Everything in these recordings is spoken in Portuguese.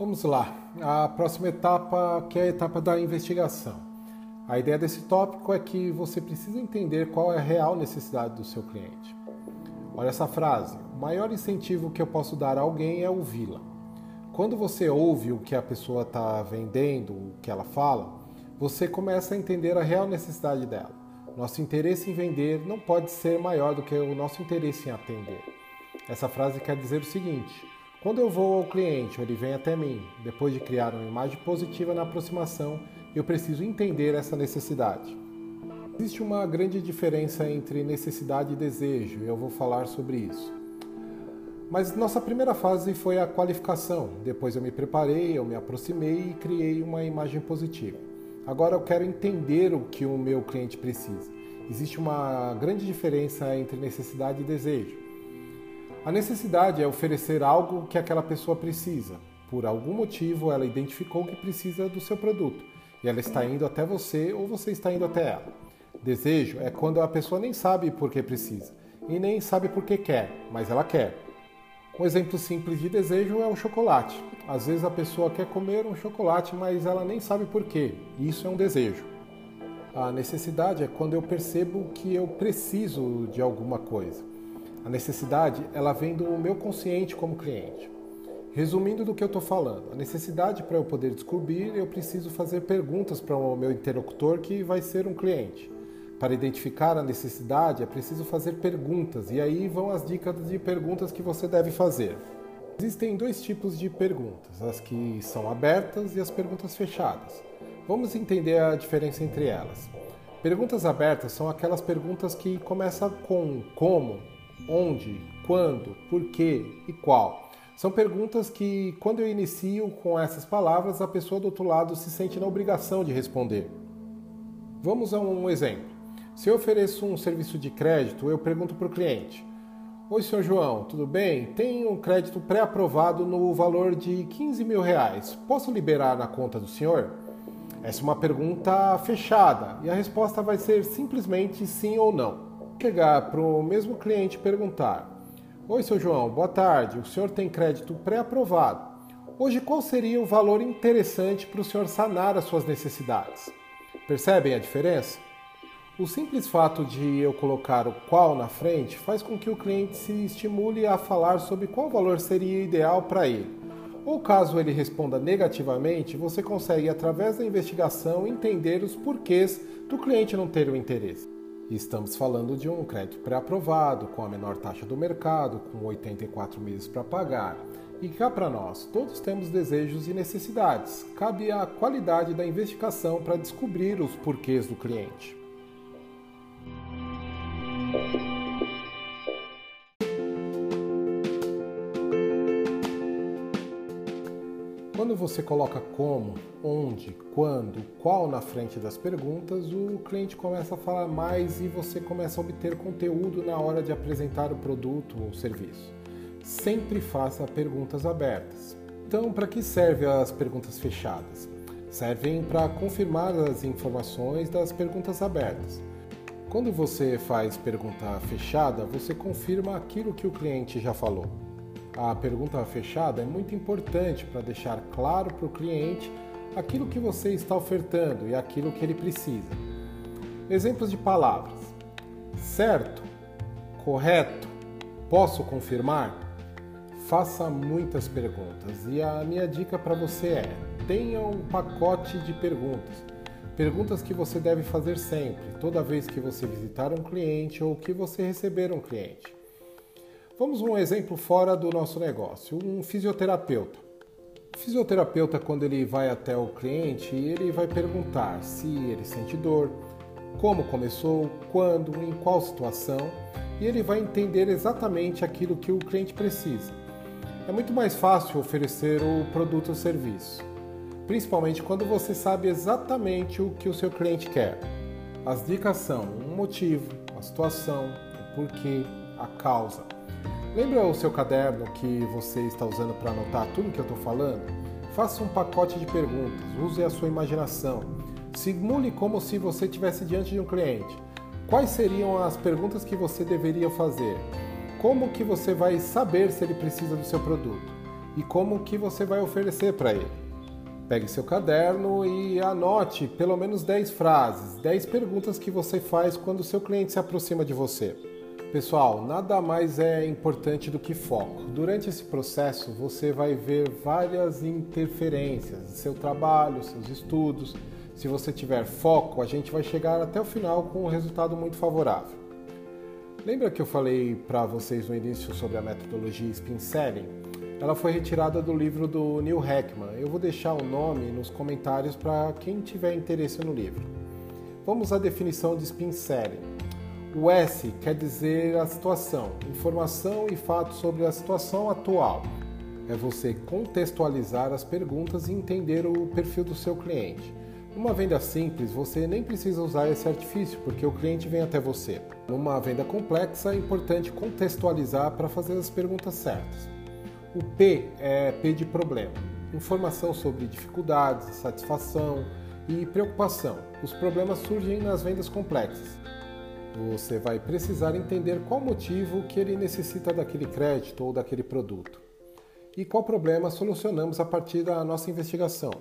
Vamos lá. A próxima etapa, que é a etapa da investigação. A ideia desse tópico é que você precisa entender qual é a real necessidade do seu cliente. Olha essa frase: o maior incentivo que eu posso dar a alguém é ouvi-la. Quando você ouve o que a pessoa está vendendo, o que ela fala, você começa a entender a real necessidade dela. Nosso interesse em vender não pode ser maior do que o nosso interesse em atender. Essa frase quer dizer o seguinte: quando eu vou ao cliente ele vem até mim, depois de criar uma imagem positiva na aproximação, eu preciso entender essa necessidade. Existe uma grande diferença entre necessidade e desejo, e eu vou falar sobre isso. Mas nossa primeira fase foi a qualificação. Depois eu me preparei, eu me aproximei e criei uma imagem positiva. Agora eu quero entender o que o meu cliente precisa. Existe uma grande diferença entre necessidade e desejo. A necessidade é oferecer algo que aquela pessoa precisa. Por algum motivo, ela identificou que precisa do seu produto e ela está indo até você ou você está indo até ela. Desejo é quando a pessoa nem sabe por que precisa e nem sabe por que quer, mas ela quer. Um exemplo simples de desejo é o chocolate. Às vezes a pessoa quer comer um chocolate, mas ela nem sabe por quê. Isso é um desejo. A necessidade é quando eu percebo que eu preciso de alguma coisa. A necessidade, ela vem do meu consciente como cliente. Resumindo do que eu estou falando, a necessidade para eu poder descobrir, eu preciso fazer perguntas para o meu interlocutor que vai ser um cliente. Para identificar a necessidade, é preciso fazer perguntas, e aí vão as dicas de perguntas que você deve fazer. Existem dois tipos de perguntas, as que são abertas e as perguntas fechadas. Vamos entender a diferença entre elas. Perguntas abertas são aquelas perguntas que começam com como, onde, quando, porquê e qual. São perguntas que, quando eu inicio com essas palavras, a pessoa do outro lado se sente na obrigação de responder. Vamos a um exemplo. Se eu ofereço um serviço de crédito, eu pergunto para o cliente: Oi, senhor João, tudo bem? Tenho um crédito pré-aprovado no valor de 15 mil reais. Posso liberar na conta do senhor? Essa é uma pergunta fechada e a resposta vai ser simplesmente sim ou não chegar para o mesmo cliente perguntar: Oi, seu João, boa tarde. O senhor tem crédito pré-aprovado. Hoje, qual seria o valor interessante para o senhor sanar as suas necessidades? Percebem a diferença? O simples fato de eu colocar o qual na frente faz com que o cliente se estimule a falar sobre qual valor seria ideal para ele. Ou caso ele responda negativamente, você consegue, através da investigação, entender os porquês do cliente não ter o interesse. Estamos falando de um crédito pré-aprovado, com a menor taxa do mercado, com 84 meses para pagar. E cá para nós, todos temos desejos e necessidades. Cabe a qualidade da investigação para descobrir os porquês do cliente. Quando você coloca como, onde, quando, qual na frente das perguntas, o cliente começa a falar mais e você começa a obter conteúdo na hora de apresentar o produto ou serviço. Sempre faça perguntas abertas. Então, para que servem as perguntas fechadas? Servem para confirmar as informações das perguntas abertas. Quando você faz pergunta fechada, você confirma aquilo que o cliente já falou. A pergunta fechada é muito importante para deixar claro para o cliente aquilo que você está ofertando e aquilo que ele precisa. Exemplos de palavras: certo, correto, posso confirmar? Faça muitas perguntas e a minha dica para você é: tenha um pacote de perguntas. Perguntas que você deve fazer sempre, toda vez que você visitar um cliente ou que você receber um cliente. Vamos um exemplo fora do nosso negócio, um fisioterapeuta. O fisioterapeuta, quando ele vai até o cliente, ele vai perguntar se ele sente dor, como começou, quando, em qual situação, e ele vai entender exatamente aquilo que o cliente precisa. É muito mais fácil oferecer o produto ou serviço, principalmente quando você sabe exatamente o que o seu cliente quer. As dicas são um motivo, a situação, o porquê, a causa. Lembra o seu caderno que você está usando para anotar tudo que eu estou falando? Faça um pacote de perguntas, use a sua imaginação. Simule como se você estivesse diante de um cliente. Quais seriam as perguntas que você deveria fazer? Como que você vai saber se ele precisa do seu produto? e como que você vai oferecer para ele. Pegue seu caderno e anote pelo menos 10 frases, 10 perguntas que você faz quando seu cliente se aproxima de você. Pessoal, nada mais é importante do que foco. Durante esse processo, você vai ver várias interferências, seu trabalho, seus estudos. Se você tiver foco, a gente vai chegar até o final com um resultado muito favorável. Lembra que eu falei para vocês no início sobre a metodologia Spin Selling? Ela foi retirada do livro do Neil Heckman. Eu vou deixar o nome nos comentários para quem tiver interesse no livro. Vamos à definição de Spin Selling. O S quer dizer a situação, informação e fatos sobre a situação atual. É você contextualizar as perguntas e entender o perfil do seu cliente. Numa venda simples, você nem precisa usar esse artifício, porque o cliente vem até você. Numa venda complexa, é importante contextualizar para fazer as perguntas certas. O P é P de problema. Informação sobre dificuldades, satisfação e preocupação. Os problemas surgem nas vendas complexas. Você vai precisar entender qual motivo que ele necessita daquele crédito ou daquele produto. E qual problema solucionamos a partir da nossa investigação.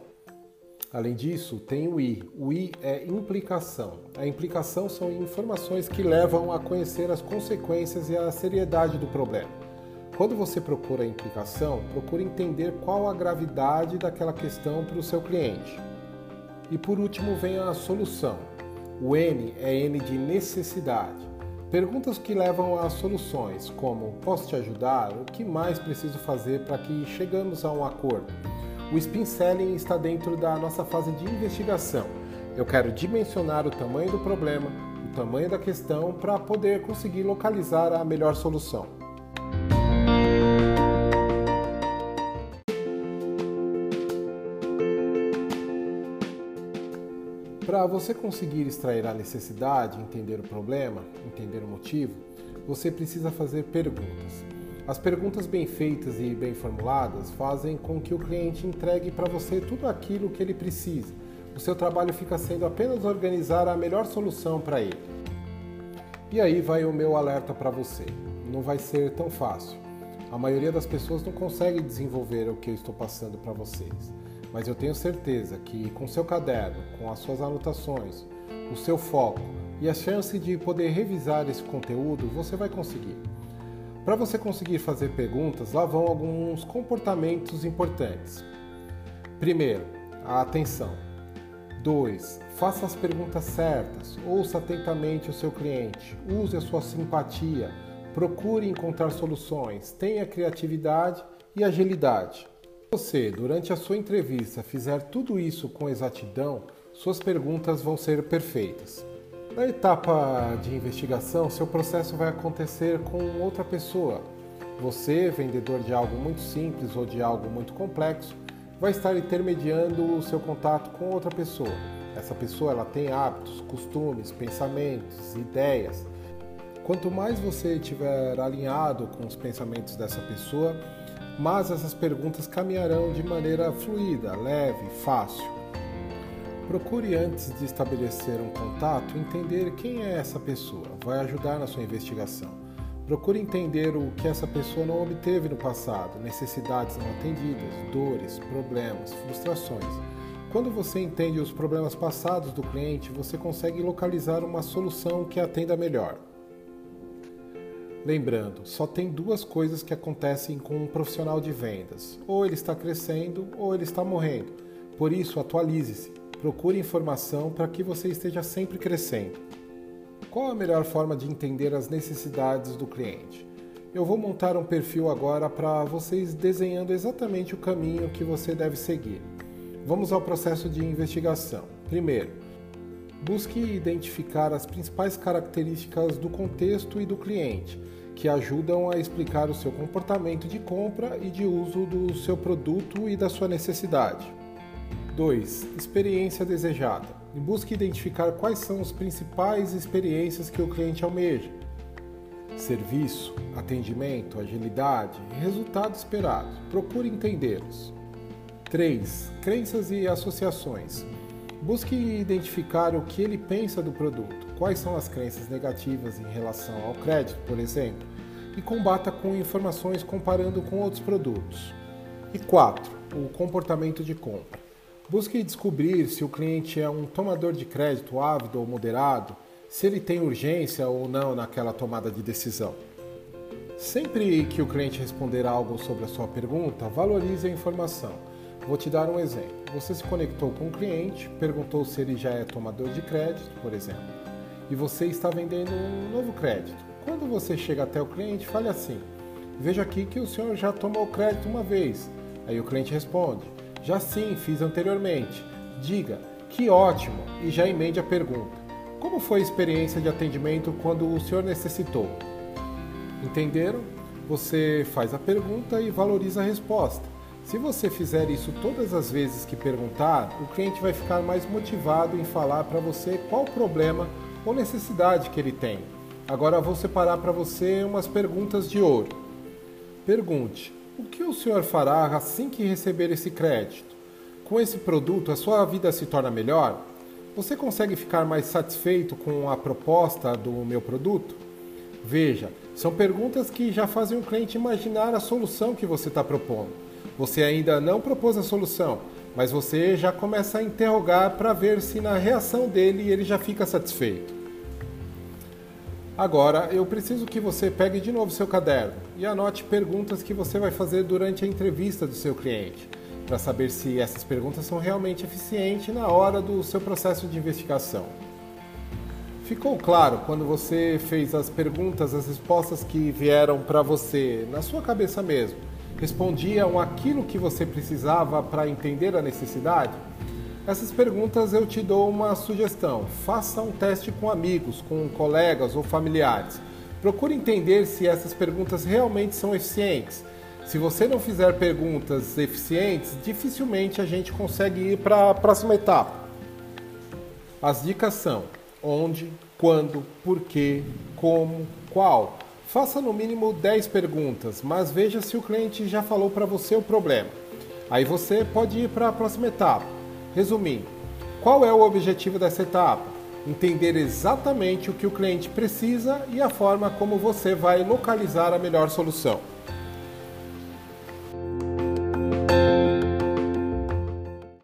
Além disso, tem o I. O I é implicação. A implicação são informações que levam a conhecer as consequências e a seriedade do problema. Quando você procura a implicação, procure entender qual a gravidade daquela questão para o seu cliente. E por último vem a solução. O N é N de necessidade. Perguntas que levam a soluções, como posso te ajudar? O que mais preciso fazer para que chegamos a um acordo? O spin selling está dentro da nossa fase de investigação. Eu quero dimensionar o tamanho do problema, o tamanho da questão para poder conseguir localizar a melhor solução. Para você conseguir extrair a necessidade, entender o problema, entender o motivo, você precisa fazer perguntas. As perguntas bem feitas e bem formuladas fazem com que o cliente entregue para você tudo aquilo que ele precisa. O seu trabalho fica sendo apenas organizar a melhor solução para ele. E aí vai o meu alerta para você. Não vai ser tão fácil. A maioria das pessoas não consegue desenvolver o que eu estou passando para vocês. Mas eu tenho certeza que com seu caderno, com as suas anotações, o seu foco e a chance de poder revisar esse conteúdo, você vai conseguir. Para você conseguir fazer perguntas, lá vão alguns comportamentos importantes. Primeiro, a atenção. 2. Faça as perguntas certas, ouça atentamente o seu cliente, use a sua simpatia, procure encontrar soluções, tenha criatividade e agilidade. Você, durante a sua entrevista, fizer tudo isso com exatidão, suas perguntas vão ser perfeitas. Na etapa de investigação, seu processo vai acontecer com outra pessoa. Você, vendedor de algo muito simples ou de algo muito complexo, vai estar intermediando o seu contato com outra pessoa. Essa pessoa ela tem hábitos, costumes, pensamentos, ideias. Quanto mais você estiver alinhado com os pensamentos dessa pessoa, mais essas perguntas caminharão de maneira fluida, leve, fácil. Procure antes de estabelecer um contato entender quem é essa pessoa, vai ajudar na sua investigação. Procure entender o que essa pessoa não obteve no passado, necessidades não atendidas, dores, problemas, frustrações. Quando você entende os problemas passados do cliente, você consegue localizar uma solução que atenda melhor. Lembrando, só tem duas coisas que acontecem com um profissional de vendas: ou ele está crescendo ou ele está morrendo. Por isso, atualize-se. Procure informação para que você esteja sempre crescendo. Qual a melhor forma de entender as necessidades do cliente? Eu vou montar um perfil agora para vocês desenhando exatamente o caminho que você deve seguir. Vamos ao processo de investigação. Primeiro, busque identificar as principais características do contexto e do cliente que ajudam a explicar o seu comportamento de compra e de uso do seu produto e da sua necessidade. 2. Experiência desejada. Busque identificar quais são as principais experiências que o cliente almeja. Serviço, atendimento, agilidade resultado esperado. Procure entendê-los. 3. Crenças e associações. Busque identificar o que ele pensa do produto, quais são as crenças negativas em relação ao crédito, por exemplo, e combata com informações comparando com outros produtos. E 4. O comportamento de compra. Busque descobrir se o cliente é um tomador de crédito ávido ou moderado, se ele tem urgência ou não naquela tomada de decisão. Sempre que o cliente responder algo sobre a sua pergunta, valorize a informação. Vou te dar um exemplo. Você se conectou com o cliente, perguntou se ele já é tomador de crédito, por exemplo, e você está vendendo um novo crédito. Quando você chega até o cliente, fale assim: Vejo aqui que o senhor já tomou crédito uma vez. Aí o cliente responde: Já sim, fiz anteriormente. Diga: Que ótimo! E já emende a pergunta: Como foi a experiência de atendimento quando o senhor necessitou? Entenderam? Você faz a pergunta e valoriza a resposta. Se você fizer isso todas as vezes que perguntar, o cliente vai ficar mais motivado em falar para você qual problema ou necessidade que ele tem. Agora vou separar para você umas perguntas de ouro. Pergunte: o que o senhor fará assim que receber esse crédito? Com esse produto, a sua vida se torna melhor? Você consegue ficar mais satisfeito com a proposta do meu produto? Veja, são perguntas que já fazem o cliente imaginar a solução que você está propondo. Você ainda não propôs a solução, mas você já começa a interrogar para ver se na reação dele ele já fica satisfeito. Agora, eu preciso que você pegue de novo seu caderno e anote perguntas que você vai fazer durante a entrevista do seu cliente, para saber se essas perguntas são realmente eficientes na hora do seu processo de investigação. Ficou claro quando você fez as perguntas, as respostas que vieram para você na sua cabeça mesmo? Respondiam aquilo que você precisava para entender a necessidade? Essas perguntas eu te dou uma sugestão. Faça um teste com amigos, com colegas ou familiares. Procure entender se essas perguntas realmente são eficientes. Se você não fizer perguntas eficientes, dificilmente a gente consegue ir para a próxima etapa. As dicas são: onde, quando, porquê, como, qual. Faça no mínimo 10 perguntas, mas veja se o cliente já falou para você o problema. Aí você pode ir para a próxima etapa. Resumindo, qual é o objetivo dessa etapa? Entender exatamente o que o cliente precisa e a forma como você vai localizar a melhor solução.